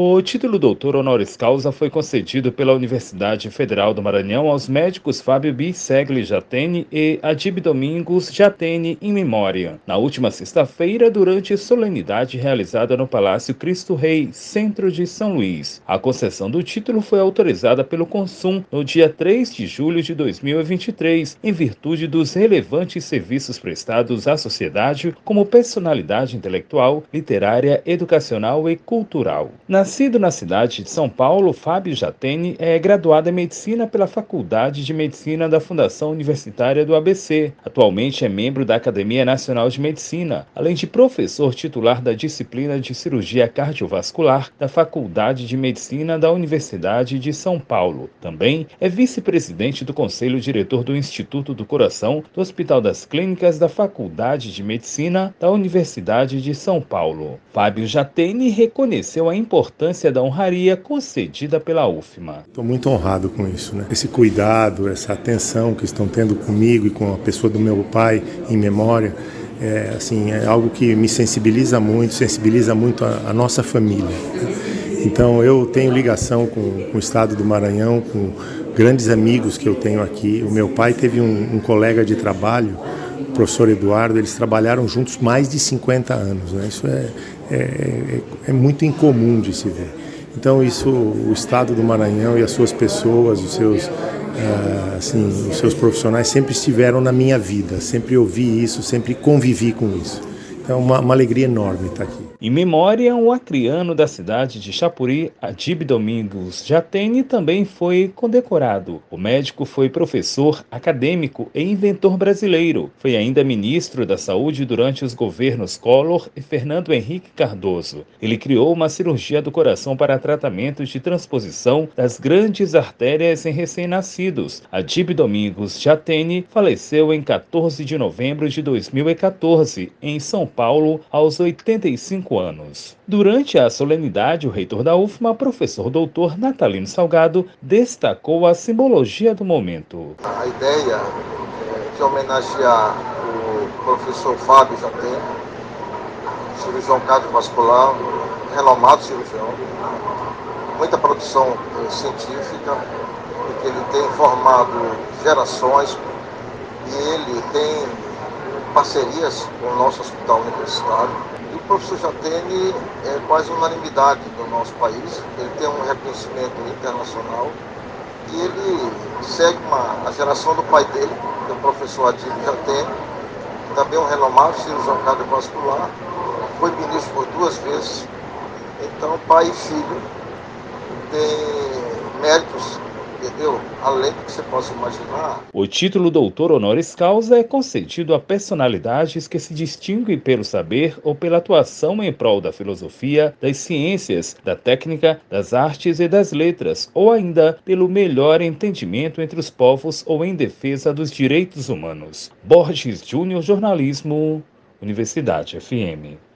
O título doutor honoris causa foi concedido pela Universidade Federal do Maranhão aos médicos Fábio Bissegli Jatene e Adib Domingos Jatene em memória, na última sexta-feira, durante solenidade realizada no Palácio Cristo Rei, centro de São Luís. A concessão do título foi autorizada pelo Consum no dia 3 de julho de 2023, em virtude dos relevantes serviços prestados à sociedade como personalidade intelectual, literária, educacional e cultural. Na Nascido na cidade de São Paulo, Fábio Jatene é graduado em medicina pela Faculdade de Medicina da Fundação Universitária do ABC. Atualmente é membro da Academia Nacional de Medicina, além de professor titular da disciplina de cirurgia cardiovascular da Faculdade de Medicina da Universidade de São Paulo. Também é vice-presidente do Conselho Diretor do Instituto do Coração do Hospital das Clínicas da Faculdade de Medicina da Universidade de São Paulo. Fábio Jatene reconheceu a importância importância da honraria concedida pela UFMA. Estou muito honrado com isso, né? Esse cuidado, essa atenção que estão tendo comigo e com a pessoa do meu pai em memória, é, assim, é algo que me sensibiliza muito, sensibiliza muito a, a nossa família. Então eu tenho ligação com, com, o estado do Maranhão, com grandes amigos que eu tenho aqui. O meu pai teve um, um colega de trabalho, professor Eduardo, eles trabalharam juntos mais de 50 anos. Né? Isso é, é, é, é muito incomum de se ver. Então isso, o Estado do Maranhão e as suas pessoas, os seus, uh, assim, os seus profissionais sempre estiveram na minha vida, sempre ouvi isso, sempre convivi com isso. Então é uma, uma alegria enorme estar aqui. Em memória, um acriano da cidade de Chapuri, Adib Domingos Jatene, também foi condecorado. O médico foi professor, acadêmico e inventor brasileiro. Foi ainda ministro da Saúde durante os governos Collor e Fernando Henrique Cardoso. Ele criou uma cirurgia do coração para tratamento de transposição das grandes artérias em recém-nascidos. Adib Domingos Jatene faleceu em 14 de novembro de 2014, em São Paulo, aos 85 anos. Durante a solenidade, o reitor da UFMA, professor doutor Natalino Salgado, destacou a simbologia do momento. A ideia é de homenagear o professor Fábio Jatem, cirurgião cardiovascular, renomado cirurgião, muita produção eh, científica, porque ele tem formado gerações e ele tem parcerias com o nosso hospital universitário professor Jatene é quase unanimidade do nosso país. Ele tem um reconhecimento internacional e ele segue uma, a geração do pai dele, que é o professor Adilho Jatene, também um renomado cirurgião cardiovascular, foi ministro por duas vezes. Então, pai e filho têm méritos entendeu? Além do que você possa imaginar. O título doutor honoris causa é concedido a personalidades que se distinguem pelo saber ou pela atuação em prol da filosofia, das ciências, da técnica, das artes e das letras, ou ainda pelo melhor entendimento entre os povos ou em defesa dos direitos humanos. Borges Júnior Jornalismo, Universidade FM.